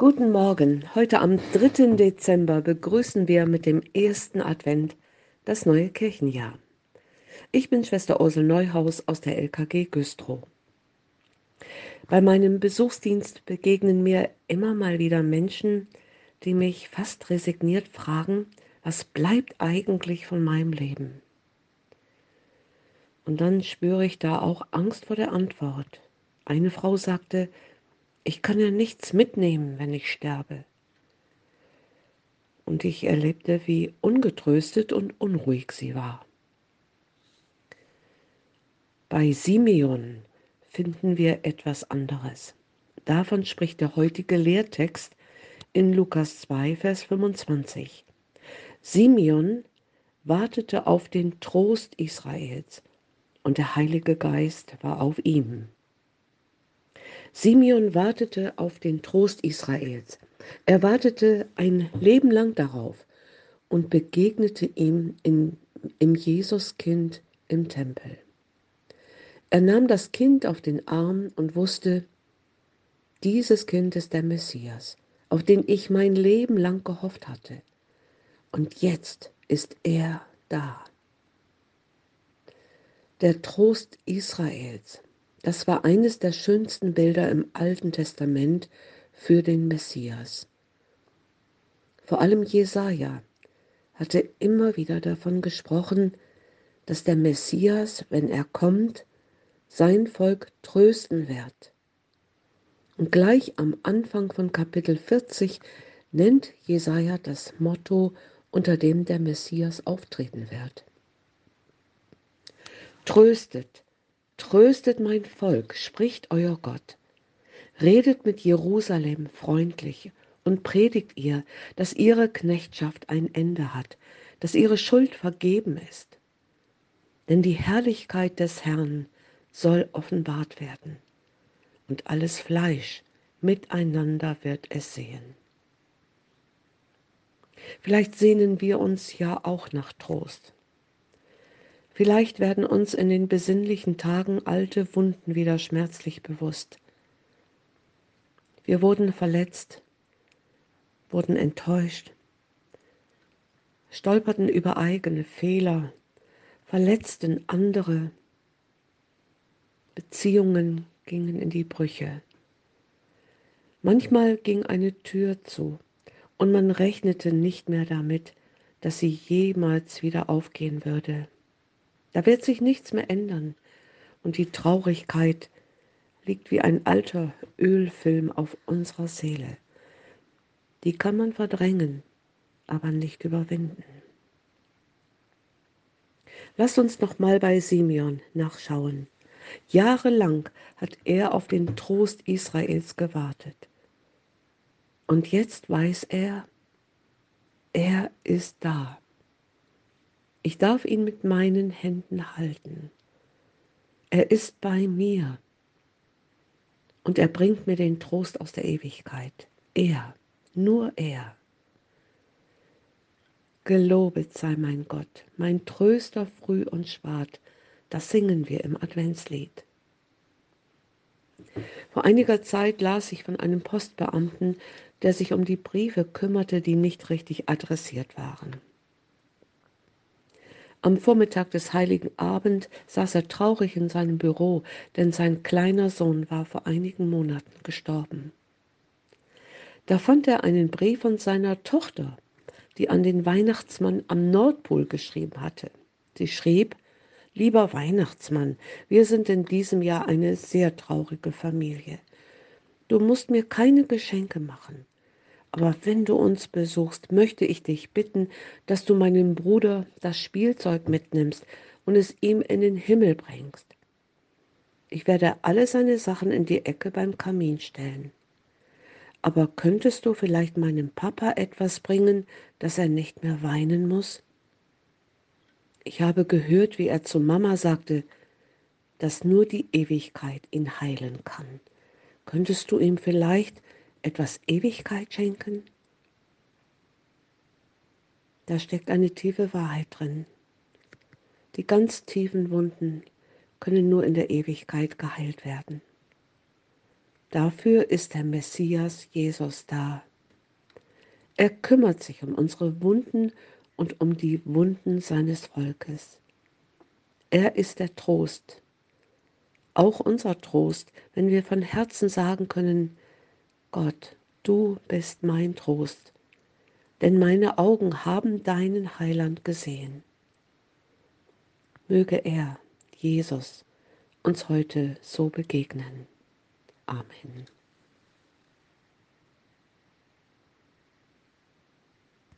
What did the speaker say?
Guten Morgen. Heute am 3. Dezember begrüßen wir mit dem ersten Advent das neue Kirchenjahr. Ich bin Schwester Ursel Neuhaus aus der LKG Güstrow. Bei meinem Besuchsdienst begegnen mir immer mal wieder Menschen, die mich fast resigniert fragen, was bleibt eigentlich von meinem Leben? Und dann spüre ich da auch Angst vor der Antwort. Eine Frau sagte, ich kann ja nichts mitnehmen, wenn ich sterbe. Und ich erlebte, wie ungetröstet und unruhig sie war. Bei Simeon finden wir etwas anderes. Davon spricht der heutige Lehrtext in Lukas 2, Vers 25. Simeon wartete auf den Trost Israels und der Heilige Geist war auf ihm. Simeon wartete auf den Trost Israels. Er wartete ein Leben lang darauf und begegnete ihm in, im Jesuskind im Tempel. Er nahm das Kind auf den Arm und wusste, dieses Kind ist der Messias, auf den ich mein Leben lang gehofft hatte. Und jetzt ist er da. Der Trost Israels. Das war eines der schönsten Bilder im Alten Testament für den Messias. Vor allem Jesaja hatte immer wieder davon gesprochen, dass der Messias, wenn er kommt, sein Volk trösten wird. Und gleich am Anfang von Kapitel 40 nennt Jesaja das Motto, unter dem der Messias auftreten wird. Tröstet, Tröstet mein Volk, spricht euer Gott. Redet mit Jerusalem freundlich und predigt ihr, dass ihre Knechtschaft ein Ende hat, dass ihre Schuld vergeben ist. Denn die Herrlichkeit des Herrn soll offenbart werden, und alles Fleisch miteinander wird es sehen. Vielleicht sehnen wir uns ja auch nach Trost. Vielleicht werden uns in den besinnlichen Tagen alte Wunden wieder schmerzlich bewusst. Wir wurden verletzt, wurden enttäuscht, stolperten über eigene Fehler, verletzten andere, Beziehungen gingen in die Brüche. Manchmal ging eine Tür zu und man rechnete nicht mehr damit, dass sie jemals wieder aufgehen würde. Da wird sich nichts mehr ändern und die Traurigkeit liegt wie ein alter Ölfilm auf unserer Seele. Die kann man verdrängen, aber nicht überwinden. Lass uns noch mal bei Simeon nachschauen. Jahrelang hat er auf den Trost Israels gewartet. Und jetzt weiß er, er ist da. Ich darf ihn mit meinen Händen halten. Er ist bei mir. Und er bringt mir den Trost aus der Ewigkeit. Er, nur er. Gelobet sei mein Gott, mein Tröster früh und schwad. Das singen wir im Adventslied. Vor einiger Zeit las ich von einem Postbeamten, der sich um die Briefe kümmerte, die nicht richtig adressiert waren. Am Vormittag des heiligen Abend saß er traurig in seinem Büro, denn sein kleiner Sohn war vor einigen Monaten gestorben. Da fand er einen Brief von seiner Tochter, die an den Weihnachtsmann am Nordpol geschrieben hatte. Sie schrieb, Lieber Weihnachtsmann, wir sind in diesem Jahr eine sehr traurige Familie. Du musst mir keine Geschenke machen. Aber wenn du uns besuchst, möchte ich dich bitten, dass du meinem Bruder das Spielzeug mitnimmst und es ihm in den Himmel bringst. Ich werde alle seine Sachen in die Ecke beim Kamin stellen. Aber könntest du vielleicht meinem Papa etwas bringen, dass er nicht mehr weinen muss? Ich habe gehört, wie er zu Mama sagte, dass nur die Ewigkeit ihn heilen kann. Könntest du ihm vielleicht etwas Ewigkeit schenken? Da steckt eine tiefe Wahrheit drin. Die ganz tiefen Wunden können nur in der Ewigkeit geheilt werden. Dafür ist der Messias Jesus da. Er kümmert sich um unsere Wunden und um die Wunden seines Volkes. Er ist der Trost, auch unser Trost, wenn wir von Herzen sagen können, Gott, du bist mein Trost, denn meine Augen haben deinen Heiland gesehen. Möge er, Jesus, uns heute so begegnen. Amen.